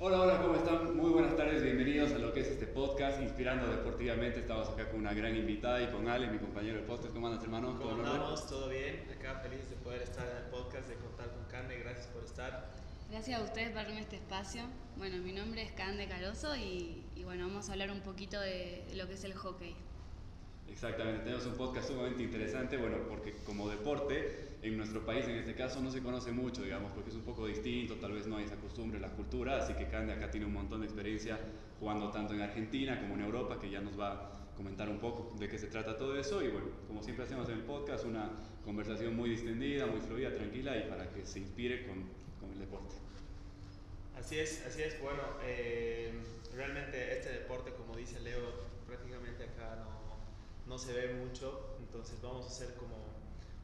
Hola, hola, ¿cómo están? Muy buenas tardes, bienvenidos a lo que es este podcast, Inspirando Deportivamente. Estamos acá con una gran invitada y con Ale, mi compañero de podcast. ¿Cómo andas, hermano? ¿Cómo andamos? ¿Todo bien? Acá feliz de poder estar en el podcast, de contar con Carne. Gracias por estar. Gracias a ustedes por darme este espacio. Bueno, mi nombre es Cande Caroso y, y bueno, vamos a hablar un poquito de, de lo que es el hockey. Exactamente, tenemos un podcast sumamente interesante, bueno, porque como deporte en nuestro país en este caso no se conoce mucho, digamos, porque es un poco distinto, tal vez no hay esa costumbre, la cultura, así que Cande acá tiene un montón de experiencia jugando tanto en Argentina como en Europa, que ya nos va a comentar un poco de qué se trata todo eso y bueno, como siempre hacemos en el podcast, una conversación muy distendida, muy fluida, tranquila y para que se inspire con, con el deporte. Así es, así es, bueno, eh, realmente este deporte, como dice Leo, prácticamente acá no no se ve mucho, entonces vamos a hacer como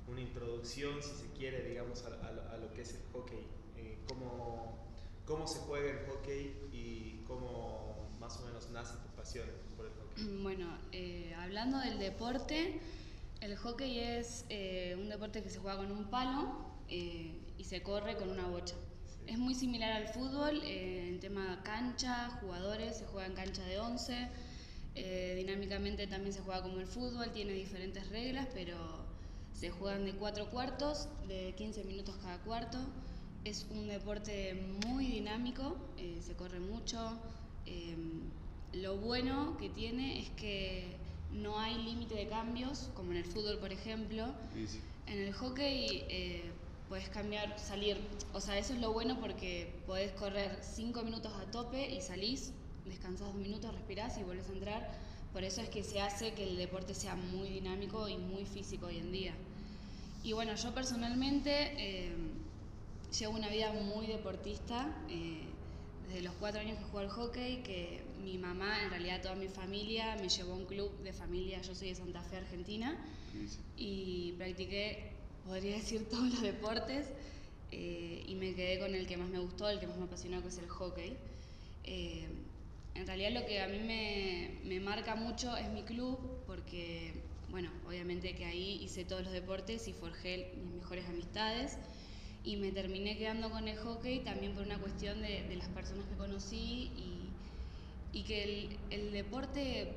una introducción, si se quiere, digamos, a, a, lo que es el hockey, eh, cómo, cómo, se juega el hockey y cómo más o menos nace tu pasión por el hockey. Bueno, eh, hablando del deporte, el hockey es eh, un deporte que se juega con un palo y se corre con una bocha. Es muy similar al fútbol en tema cancha, jugadores, se juega en cancha de 11 eh, dinámicamente también se juega como el fútbol, tiene diferentes reglas, pero se juegan de cuatro cuartos, de 15 minutos cada cuarto. Es un deporte muy dinámico, eh, se corre mucho. Eh, lo bueno que tiene es que no hay límite de cambios, como en el fútbol, por ejemplo. En el hockey puedes cambiar, salir. O sea, eso es lo bueno porque podés correr 5 minutos a tope y salís descansas dos minutos, respirás y vuelves a entrar. Por eso es que se hace que el deporte sea muy dinámico y muy físico hoy en día. Y bueno, yo personalmente eh, llevo una vida muy deportista. Eh, desde los cuatro años que juego al hockey, que mi mamá, en realidad toda mi familia, me llevó a un club de familia, yo soy de Santa Fe, Argentina, y practiqué, podría decir, todos los deportes, eh, y me quedé con el que más me gustó, el que más me apasionó, que es el hockey. En realidad lo que a mí me, marca mucho es mi club, porque, bueno, obviamente que ahí hice todos los deportes y forjé mis mejores amistades. Y me terminé quedando con el hockey también por una cuestión de, las personas que conocí y, que el, deporte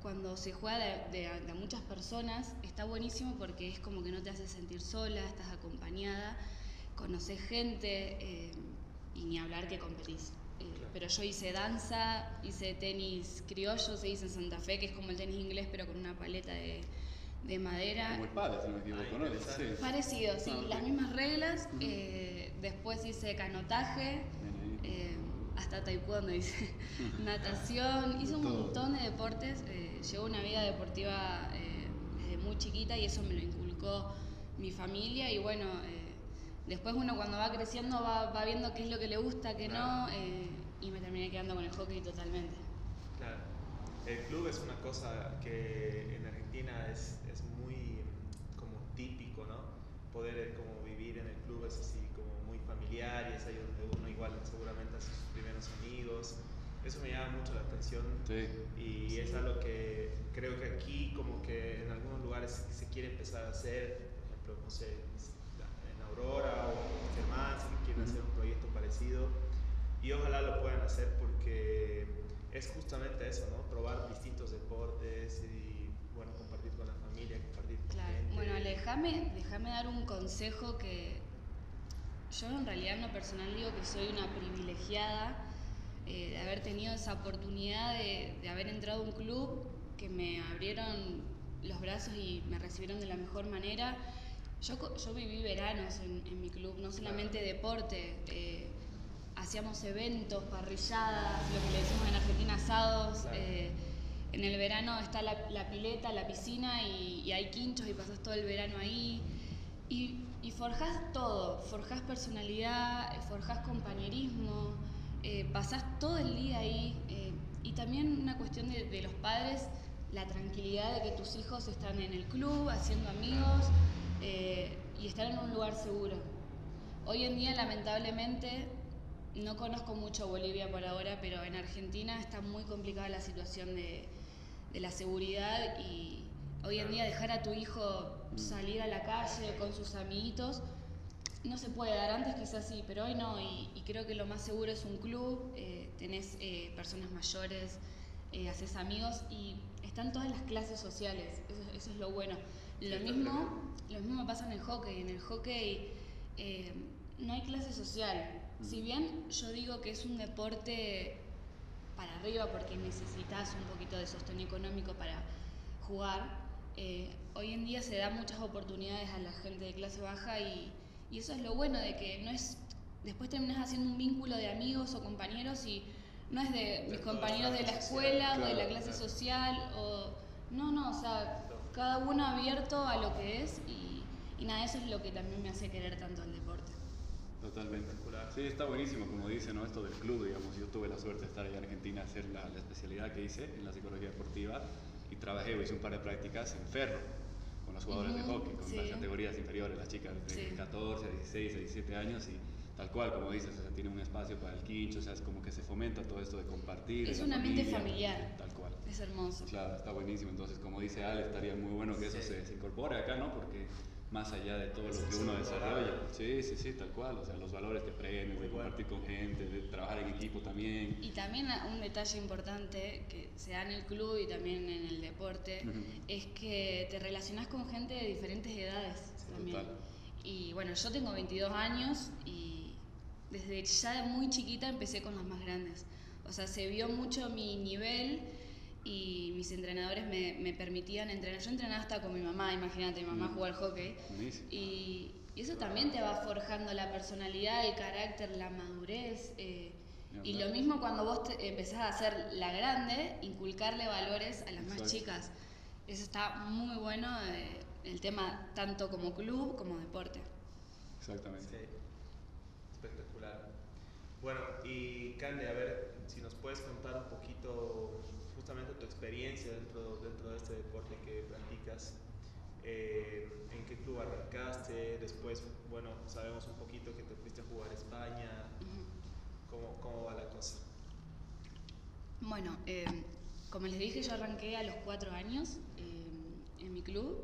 cuando se juega de, muchas personas está buenísimo porque es como que no te hace sentir sola, estás acompañada, conoces gente eh, y ni hablar que competís pero yo hice danza, hice tenis criollo, se dice en Santa Fe, que es como el tenis inglés, pero con una paleta de, de madera. Como el padre, si no me equivoco, ¿no? Sí. Parecido, sí, ah, las mismas reglas. eh, después hice canotaje, eh, hasta taekwondo hice natación, hice un montón de deportes. Eh, llevo una vida deportiva eh, desde muy chiquita y eso me lo inculcó mi familia y bueno eh, Después uno cuando va creciendo va, va viendo qué es lo que le gusta, qué no, eh, y me terminé quedando con el hockey totalmente. Claro. El club es una cosa que en Argentina es, es muy como típico, ¿no? Poder eh, como vivir en el club es así como muy familiar y es ahí donde uno igual seguramente hace sus primeros amigos. Eso me llama mucho la atención sí. y es algo que creo que aquí como que en algunos lugares se quiere empezar a hacer, por ejemplo, no sé, Aurora o Germán, si quieren hacer un proyecto parecido. Y ojalá lo puedan hacer porque es justamente eso, ¿no? Probar distintos deportes y, bueno, compartir con la familia, compartir con claro. gente. Bueno, déjame, déjame dar un consejo que yo en realidad en lo personal digo que soy una privilegiada eh, de haber tenido esa oportunidad de, de haber entrado a un club que me abrieron los brazos y me recibieron de la mejor manera yo, yo viví veranos en, en, mi club, no solamente deporte, eh, hacíamos eventos, parrilladas, lo que le decimos en Argentina asados. Eh, en el verano está la, la pileta, la piscina y, y, hay quinchos y pasas todo el verano ahí. Y, y forjás todo, forjás personalidad, forjás compañerismo, eh, pasás todo el día ahí. Eh, y también una cuestión de, de los padres, la tranquilidad de que tus hijos están en el club, haciendo amigos eh, y estar en un lugar seguro. Hoy en día, lamentablemente, no conozco mucho Bolivia por ahora, pero en Argentina está muy complicada la situación de, de la seguridad y hoy en día dejar a tu hijo salir a la calle con sus amiguitos no se puede dar, antes quizás sí, pero hoy no, y, creo que lo más seguro es un club, eh, tenés eh, personas mayores, eh, haces amigos y están todas las clases sociales, eso, es lo bueno. Lo mismo, lo mismo pasa en el hockey, en el hockey no hay clase social, si bien yo digo que es un deporte para arriba porque necesitas un poquito de sostén económico para jugar, hoy en día se da muchas oportunidades a la gente de clase baja y, y eso es lo bueno de que no es, después terminas haciendo un vínculo de amigos o compañeros y no es de mis compañeros de la escuela o de la clase social o no, no, o sea, cada uno abierto a lo que es y, y nada, eso es lo que también me hace querer tanto el deporte. Totalmente. Sí, está buenísimo, como dice, ¿no? Esto del club, digamos, yo tuve la suerte de estar allá en Argentina a hacer la, la especialidad que hice en la psicología deportiva y trabajé, hice un par de prácticas en Ferro con los jugadores de hockey, con las categorías inferiores, las chicas de 14 a 16 a 17 años y tal cual, como dices, o sea, tiene un espacio para el quincho, o sea, es como que se fomenta todo esto de compartir. Es un ambiente familiar. Tal cual. Es hermoso. Claro, está buenísimo. Entonces, como dice Ale, estaría muy bueno que eso se, se incorpore acá, ¿no? Porque más allá de todo lo que uno desarrolla. Sí, sí, sí, tal cual. O sea, los valores que aprendes, de compartir con gente, de trabajar en equipo también. Y también un detalle importante que se da en el club y también en el deporte es que te relacionas con gente de diferentes edades también. Y bueno, yo tengo 22 años y desde ya muy chiquita empecé con las más grandes. O sea, se vio mucho mi nivel y mis entrenadores me, me, permitían entrenar. Yo entrenaba hasta con mi mamá, imagínate, mi mamá mm. jugaba al hockey. Y, eso también te va forjando la personalidad, el carácter, la madurez. Eh, y lo mismo cuando vos te empezás a hacer la grande, inculcarle valores a las más chicas. Eso está muy bueno, eh, el tema tanto como club como deporte. Exactamente. Espectacular. Bueno, y Cande, a ver si nos puedes contar un poquito tu experiencia dentro, dentro de este deporte que practicas. Eh, ¿En qué club arrancaste? Después, bueno, sabemos un poquito que te fuiste a jugar a España. ¿Cómo, ¿Cómo, va la cosa? Bueno, eh, como les dije, yo arranqué a los cuatro años eh, en mi club.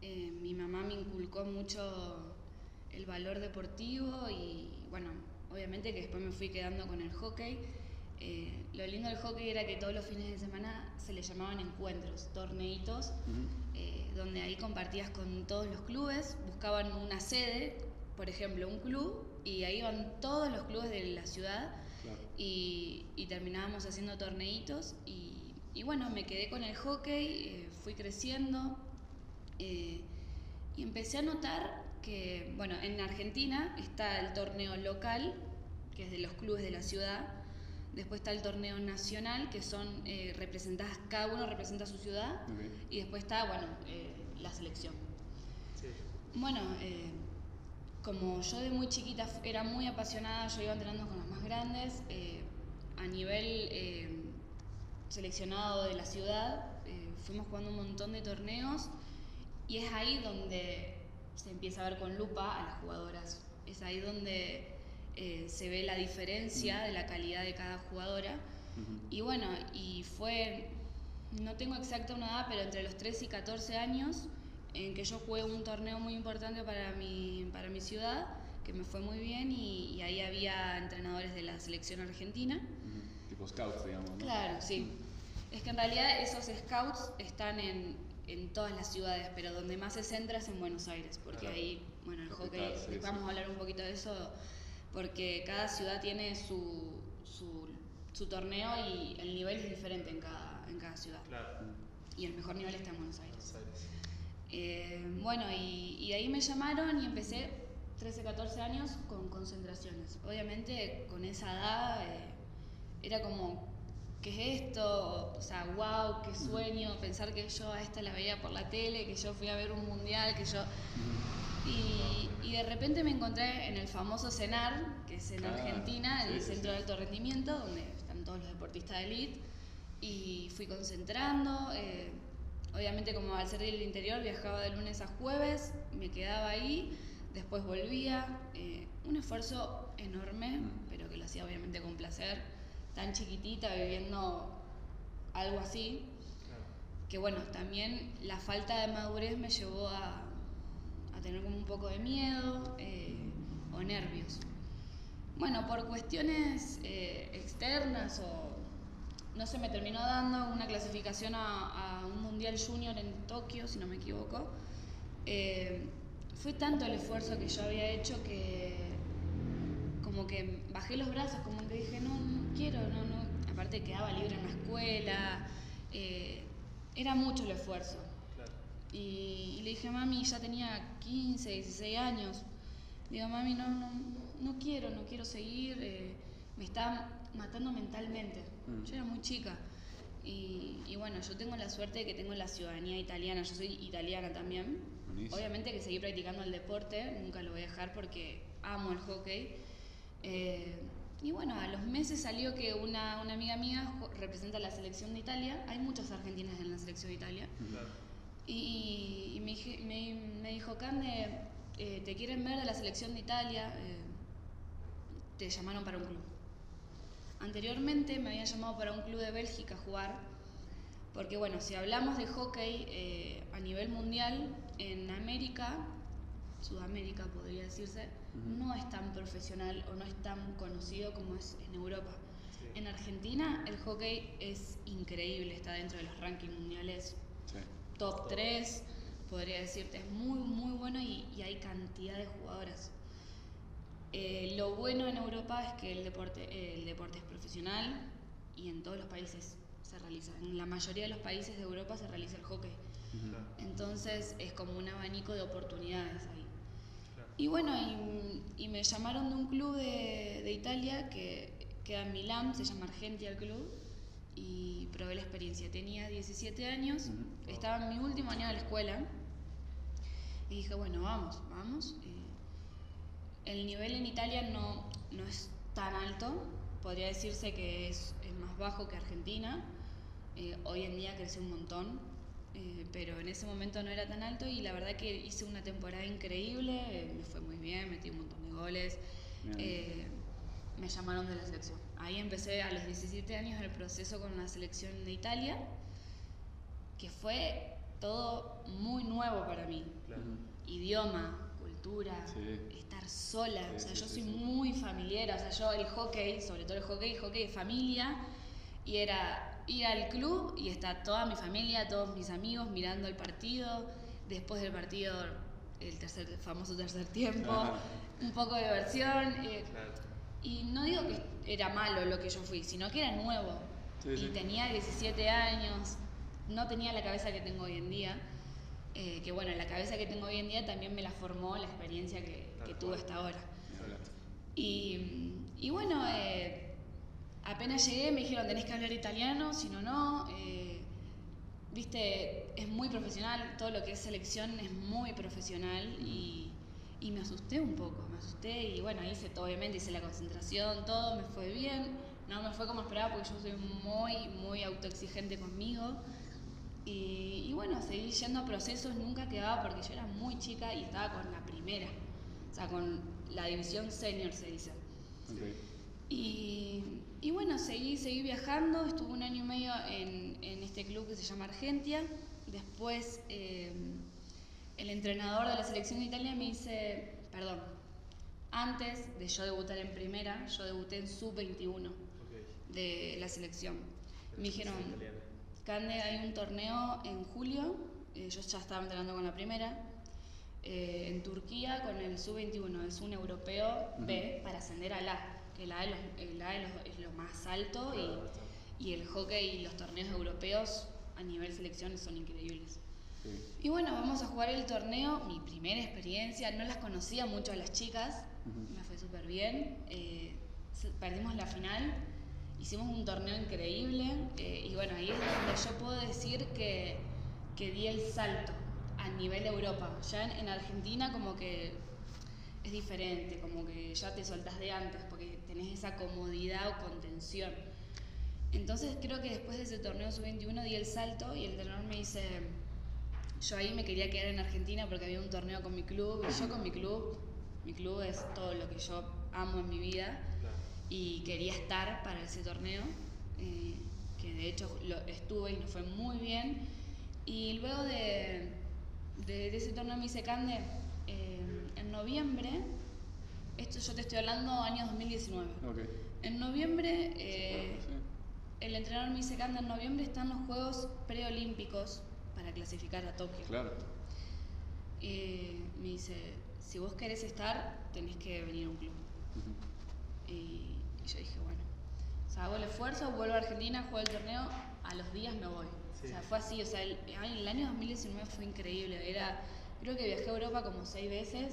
mi mamá me inculcó mucho el valor deportivo y, bueno, obviamente que después me fui quedando con el hockey. Eh, lo lindo del hockey era que todos los fines de semana se le llamaban encuentros, torneitos, eh, donde ahí compartías con todos los clubes, buscaban una sede, por ejemplo, un club, y ahí iban todos los clubes de la ciudad y, terminábamos haciendo torneitos. Y, bueno, me quedé con el hockey, eh, fui creciendo y empecé a notar que, bueno, en Argentina está el torneo local, que es de los clubes de la ciudad, Después está el torneo nacional, que son eh, representadas, cada uno representa su ciudad. Y después está, bueno, eh, la selección. Bueno, eh, como yo de muy chiquita era muy apasionada, yo iba entrenando con las más grandes, a nivel seleccionado de la ciudad, fuimos jugando un montón de torneos y es ahí donde se empieza a ver con lupa a las jugadoras. Es ahí donde eh, se ve la diferencia de la calidad de cada jugadora. Y bueno, y fue, no tengo exacta una edad, pero entre los 13 y 14 años, en que yo jugué un torneo muy importante para mi, para mi ciudad, que me fue muy bien, y, ahí había entrenadores de la selección argentina. Tipo scouts, digamos. ¿no? Claro, sí. Es que en realidad esos scouts están en, en todas las ciudades, pero donde más se centra es en Buenos Aires, porque ahí, bueno, el hockey, vamos a hablar un poquito de eso, porque cada ciudad tiene su, su, torneo y el nivel es diferente en cada, en cada ciudad. Y el mejor nivel está en Buenos Aires. Eh, bueno, y, y, de ahí me llamaron y empecé 13, 14 años con concentraciones. Obviamente con esa edad eh, era como, ¿qué es esto? O sea, wow, qué sueño, pensar que yo a esta la veía por la tele, que yo fui a ver un mundial, que yo... Y, de repente me encontré en el famoso CENAR, que es en Argentina, en el Centro de Alto Rendimiento, donde están todos los deportistas de elite, y fui concentrando. Eh, obviamente como al ser del interior viajaba de lunes a jueves, me quedaba ahí, después volvía. Eh, un esfuerzo enorme, pero que lo hacía obviamente con placer, tan chiquitita viviendo algo así, que bueno, también la falta de madurez me llevó a tener como un poco de miedo eh, o nervios. Bueno, por cuestiones eh, externas o no se me terminó dando una clasificación a, a, un Mundial Junior en Tokio, si no me equivoco. Eh, fue tanto el esfuerzo que yo había hecho que como que bajé los brazos, como que dije, no, no quiero, no, no. Aparte quedaba libre en la escuela, eh, era mucho el esfuerzo. Claro. Y, y, le dije, mami, ya tenía 15, 16 años. Digo, mami, no, no, no quiero, no quiero seguir, eh, me está matando mentalmente. Mm. Yo era muy chica. Y, y, bueno, yo tengo la suerte de que tengo la ciudadanía italiana, yo soy italiana también. Buenísimo. Obviamente que seguí practicando el deporte, nunca lo voy a dejar porque amo el hockey. Eh, y bueno, a los meses salió que una, una, amiga mía representa la selección de Italia. Hay muchas argentinas en la selección de Italia. Claro. Y, y me, me, me, dijo, Cande, eh, te quieren ver de la selección de Italia, eh, te llamaron para un club. Anteriormente me habían llamado para un club de Bélgica a jugar, porque bueno, si hablamos de hockey eh, a nivel mundial, en América, Sudamérica podría decirse. No es tan profesional o no es tan conocido como es en Europa. Sí. En Argentina el hockey es increíble, está dentro de los rankings mundiales Sí. top Top. 3, podría decirte, es muy, muy bueno y, y hay cantidad de jugadoras. Eh, lo bueno en Europa es que el deporte, eh, el deporte es profesional y en todos los países se realiza. En la mayoría de los países de Europa se realiza el hockey. Entonces es como un abanico de oportunidades ahí. Y bueno, y, y me llamaron de un club de, de Italia que queda en Milán, se llama Argentia el club, y probé la experiencia. Tenía 17 años, estaba en mi último año de la escuela, y dije, bueno, vamos, vamos. Eh, el nivel en Italia no, no es tan alto, podría decirse que es, es más bajo que Argentina. Eh, hoy en día creció un montón, eh, pero en ese momento no era tan alto y la verdad que hice una temporada increíble, eh, me fue muy bien, metí un montón de goles, eh, me llamaron de la selección. Ahí empecé a los 17 años el proceso con la selección de Italia, que fue todo muy nuevo para mí. Claro. Idioma, cultura, Sí. estar sola. Sí, o sea, sí, yo soy muy familiar. O sea, yo el hockey, sobre todo el hockey, hockey de familia. Y era ir al club y está toda mi familia, todos mis amigos mirando el partido. Después del partido, el tercer, famoso tercer tiempo. Un poco de diversión. eh, Claro. y no digo que era malo lo que yo fui, sino que era nuevo. Sí, y sí. tenía 17 años, no tenía la cabeza que tengo hoy en día. eh, que bueno, la cabeza que tengo hoy en día también me la formó la experiencia que, que tuve hasta ahora. Y, y bueno, eh, apenas llegué me dijeron tenés que hablar italiano, si no, no. eh, Viste, es muy profesional, todo lo que es selección es muy profesional y, y me asusté un poco, me asusté y bueno, hice todo, obviamente hice la concentración, todo me fue bien, no me fue como esperaba porque yo soy muy, muy autoexigente conmigo y, y bueno, seguí yendo a procesos, nunca quedaba porque yo era muy chica y estaba con la primera, o sea, con la división senior se dice. Ok. Y, y bueno, seguí, seguí viajando, estuve un año y medio en, en este club que se llama Argentia. Después eh, el entrenador de la selección de Italia me dice, perdón, antes de yo debutar en primera, yo debuté en sub-21 Ok. de la selección. Me dijeron. Cande, hay un torneo en julio, eh, yo ya estaba entrenando con la primera, eh, en Turquía con el sub-21, es un europeo B para ascender al A, que el A, es lo, el A es lo- es lo más alto Claro, y, y el hockey y los torneos europeos a nivel selección son increíbles. Sí. Y bueno, vamos a jugar el torneo, mi primera experiencia, no las conocía mucho a las chicas, me fue súper bien, eh, perdimos la final, hicimos un torneo increíble eh, y bueno, ahí es donde yo puedo decir que, que di el salto a nivel Europa. Ya en, en Argentina como que es diferente, como que ya te soltás de antes porque tenés esa comodidad o contención. Entonces creo que después de ese torneo sub-21 di el salto y el entrenador me dice, yo ahí me quería quedar en Argentina porque había un torneo con mi club y yo con mi club, mi club es todo lo que yo amo en mi vida y quería estar para ese torneo, eh, que de hecho lo estuve y nos fue muy bien. Y luego de, de, de ese torneo me dice, Cande, Eh, en noviembre, esto yo te estoy hablando año 2019. Ok. En noviembre, eh, el entrenador me dice que anda en noviembre están los Juegos Preolímpicos para clasificar a Tokio. Claro. Eh, me dice, si vos querés estar, tenés que venir a un club. Y, y yo dije, bueno, o sea, hago el esfuerzo, vuelvo a Argentina, juego el torneo, a los días me voy. Sí. O sea, fue así, o sea, el, el año 2019 fue increíble. Era, creo que viajé a Europa como seis veces.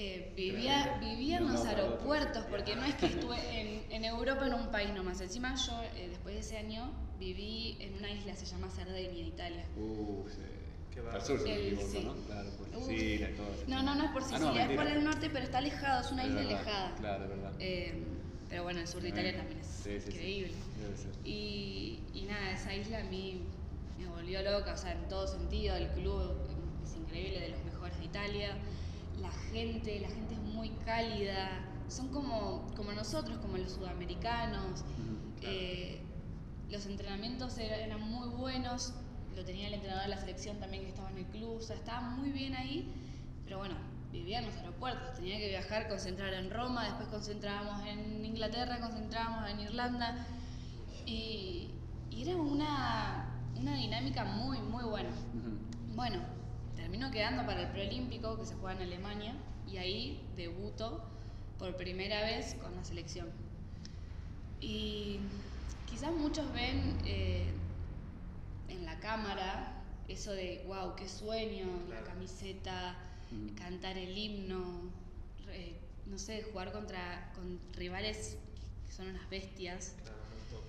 Eh, vivía, vivía en los aeropuertos, porque no es que estuve en, en Europa en un país nomás. Encima yo, eh, después de ese año, viví en una isla, se llama Cerdeña, Italia. Uh, sí. Qué Al sur, El- sí. ¿no? Claro, por Uf. Sicilia y todo eso. No, no, no es por Ah, Sicilia, es por el norte, pero está alejado, es una Es isla verdad, alejada. Claro, es verdad. Eh, pero bueno, el sur de Italia también es Sí, sí, sí. increíble. Debe ser. Y, y nada, esa isla a mí me volvió loca, o sea, en todo sentido, el club es increíble, de los mejores de Italia, la gente, la gente es muy cálida, son como, como nosotros, como los sudamericanos, claro. eh, los entrenamientos era- eran muy buenos, lo tenía el entrenador de la selección también que estaba en el club, o sea, estaba muy bien ahí, pero bueno, vivía en los aeropuertos, tenía que viajar, concentrar en Roma, después concentrábamos en Inglaterra, concentrábamos en Irlanda, y, y era una, una dinámica muy, muy buena. Bueno, termino quedando para el preolímpico que se juega en Alemania y ahí debuto por primera vez con la selección. Y quizás muchos ven eh, en la cámara eso de, wow, qué sueño, la camiseta, cantar el himno, no sé, jugar contra con rivales que son unas bestias. Claro,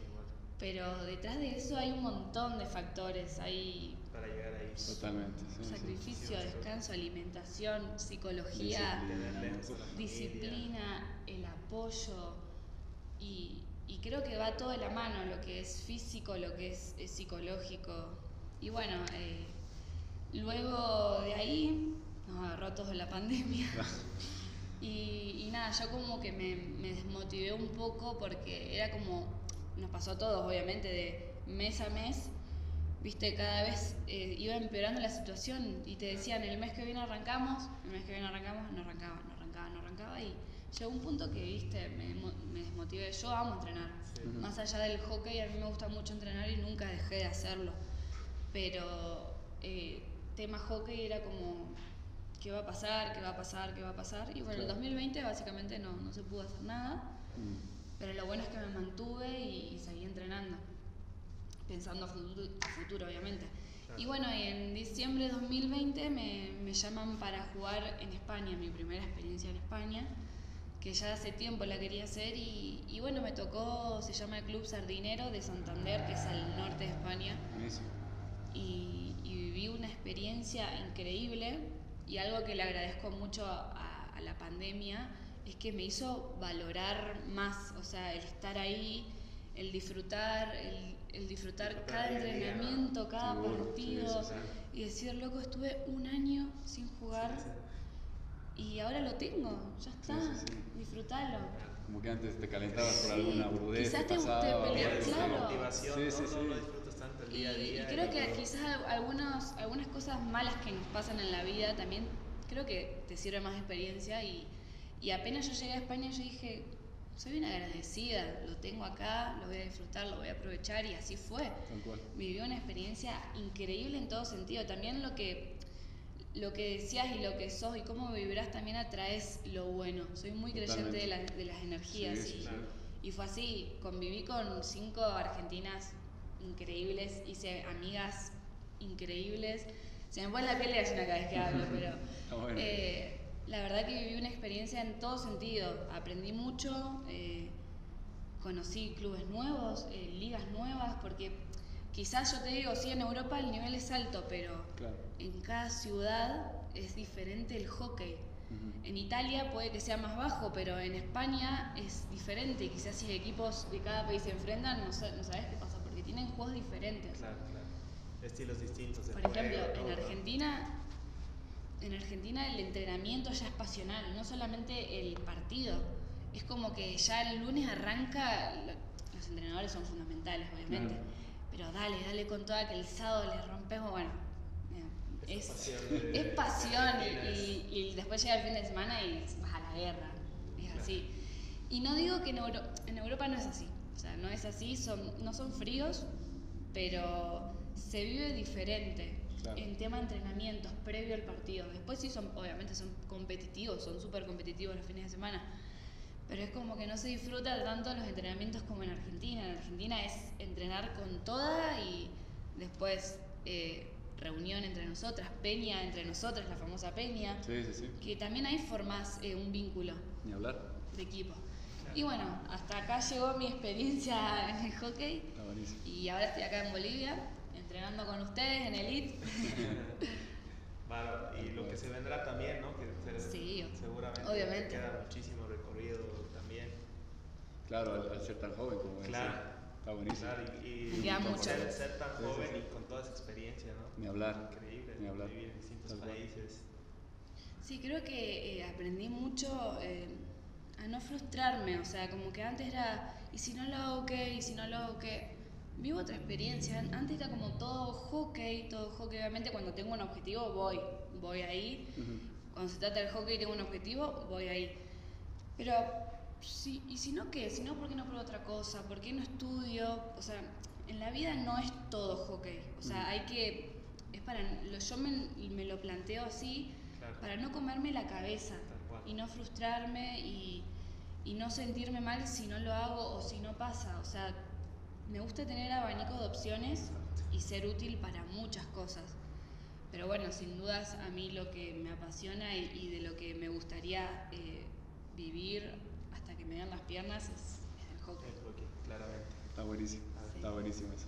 igual. Pero detrás de eso hay un montón de factores, hay Para llegar ahí. Totalmente, sí, sacrificio, sí, sí. descanso, alimentación, psicología, disciplina, el apoyo y, y creo que va todo de la mano, lo que es físico, lo que es, es psicológico. Y bueno, eh, luego de ahí nos agarró todo la pandemia. Y, y nada, yo como que me, me desmotivé un poco porque era como, nos pasó a todos obviamente, de mes a mes, viste, cada vez eh, iba empeorando la situación y te decían, el mes que viene arrancamos, el mes que viene arrancamos, no arrancaba, no arrancaba, no arrancaba y llegó un punto que, viste, me, me desmotivé, yo amo entrenar, Sí. Más allá del hockey, a mí me gusta mucho entrenar y nunca dejé de hacerlo, pero eh, tema hockey era como, ¿qué va a pasar? ¿Qué va a pasar? ¿Qué va a pasar? Y bueno, Claro. el 2020 básicamente no, no se pudo hacer nada, Mm. pero lo bueno es que me mantuve y, y seguí entrenando, pensando a futuro, a futuro obviamente. Claro. Y bueno, en diciembre de 2020 me, me llaman para jugar en España, mi primera experiencia en España, que ya hace tiempo la quería hacer y, y bueno, me tocó, se llama el Club Sardinero de Santander, que es al norte de España, Buenísimo. y, y viví una experiencia increíble y algo que le agradezco mucho a, a la pandemia es que me hizo valorar más, o sea, el estar ahí, el disfrutar, el, el disfrutar cada entrenamiento, cada Seguro, sí, partido sí, y decir, loco, estuve un año sin jugar Sí, sí. y ahora lo tengo, ya está, sí, sí. disfrutalo. Como que antes te calentabas por alguna burudez quizás te- te pasaba. o peleas, claro. motivación, Sí, ¿no? sí, No sí. lo disfrutas tanto el Y, día a día. y creo que todo. quizás al- algunos, algunas cosas malas que nos pasan en la vida también creo que te sirve más de experiencia y, y apenas yo llegué a España yo dije, soy una agradecida, lo tengo acá, lo voy a disfrutar, lo voy a aprovechar y así fue. Tal cual. Viví una experiencia increíble en todo sentido, también lo que lo que decías y lo que sos y cómo vibrás también atraes lo bueno. Soy muy creyente de, la- de las energías Sí, y, sí. y fue así, conviví con cinco argentinas increíbles, hice amigas increíbles. Se me pone la piel de gallina cada vez que hablo, pero Está bueno. eh, la verdad que viví una experiencia en todo sentido. Aprendí mucho, eh, conocí clubes nuevos, eh, ligas nuevas, porque quizás yo te digo, sí, en Europa el nivel es alto, pero Claro. en cada ciudad es diferente el hockey. Ujú. En Italia puede que sea más bajo, pero en España es diferente. Quizás si equipos de cada país se enfrentan, no, no sabes qué pasa, porque tienen juegos diferentes. Claro, claro. Estilos distintos Por juego, ejemplo, en. Argentina, en Argentina el entrenamiento ya es pasional, no solamente el partido. Es como que ya el lunes arranca, lo- los entrenadores son fundamentales, obviamente. Claro. Pero dale, dale con toda que el sábado le rompemos, bueno. eh, es, pasión de- es pasión y, y después llega el fin de semana y vas a la guerra. Es así. Y no digo que en, Euro- en Europa no es así. O sea, no es así, son, no son fríos, pero se vive diferente Claro. en tema de entrenamientos previo al partido. Después sí son, obviamente son competitivos, son súper competitivos los fines de semana. Pero es como que no se disfruta tanto los entrenamientos como en Argentina. En Argentina es entrenar con toda y después eh, reunión entre nosotras, peña entre nosotras, la famosa peña. Sí, sí, sí. Que también ahí formás eh, un vínculo Ni hablar. de equipo. Y bueno, hasta acá llegó mi experiencia en el hockey Está buenísimo. y ahora estoy acá en Bolivia entrenando con ustedes en Elite. Bárbaro. Y lo que se vendrá también, ¿no? Que se- Sí, seguramente obviamente. queda muchísimo recorrido también. Claro, al, al ser tan joven como. Claro. Está buenísimo. Claro, y, y queda mucho. ser, ser tan Sí, sí, joven sí. y con toda esa experiencia, ¿no? Ni hablar. Increíble, Ni hablar. vivir en distintos Tal países. Sí, creo que eh, aprendí mucho eh, a no frustrarme, o sea, como que antes era, ¿y si no lo hago qué? ¿Y si no lo hago qué? Vivo otra experiencia, antes era como todo hockey, todo hockey, obviamente cuando tengo un objetivo voy, voy ahí, Ujú. cuando se trata del hockey y tengo un objetivo, voy ahí. Pero, sí, ¿y si no qué? Si no, ¿por qué no pruebo otra cosa? ¿Por qué no estudio? O sea, en la vida no es todo hockey. O sea, Ujú. hay que... Es para, lo- yo me, me lo planteo así Claro. para no comerme la cabeza y no frustrarme y, y no sentirme mal si no lo hago o si no pasa. O sea, me gusta tener abanico de opciones y ser útil para muchas cosas. Pero bueno, sin dudas a mí lo que me apasiona y, y de lo que me gustaría eh, vivir hasta que me den las piernas es, es el hockey. El hockey, claramente. Está buenísimo. Sí. Está buenísimo eso.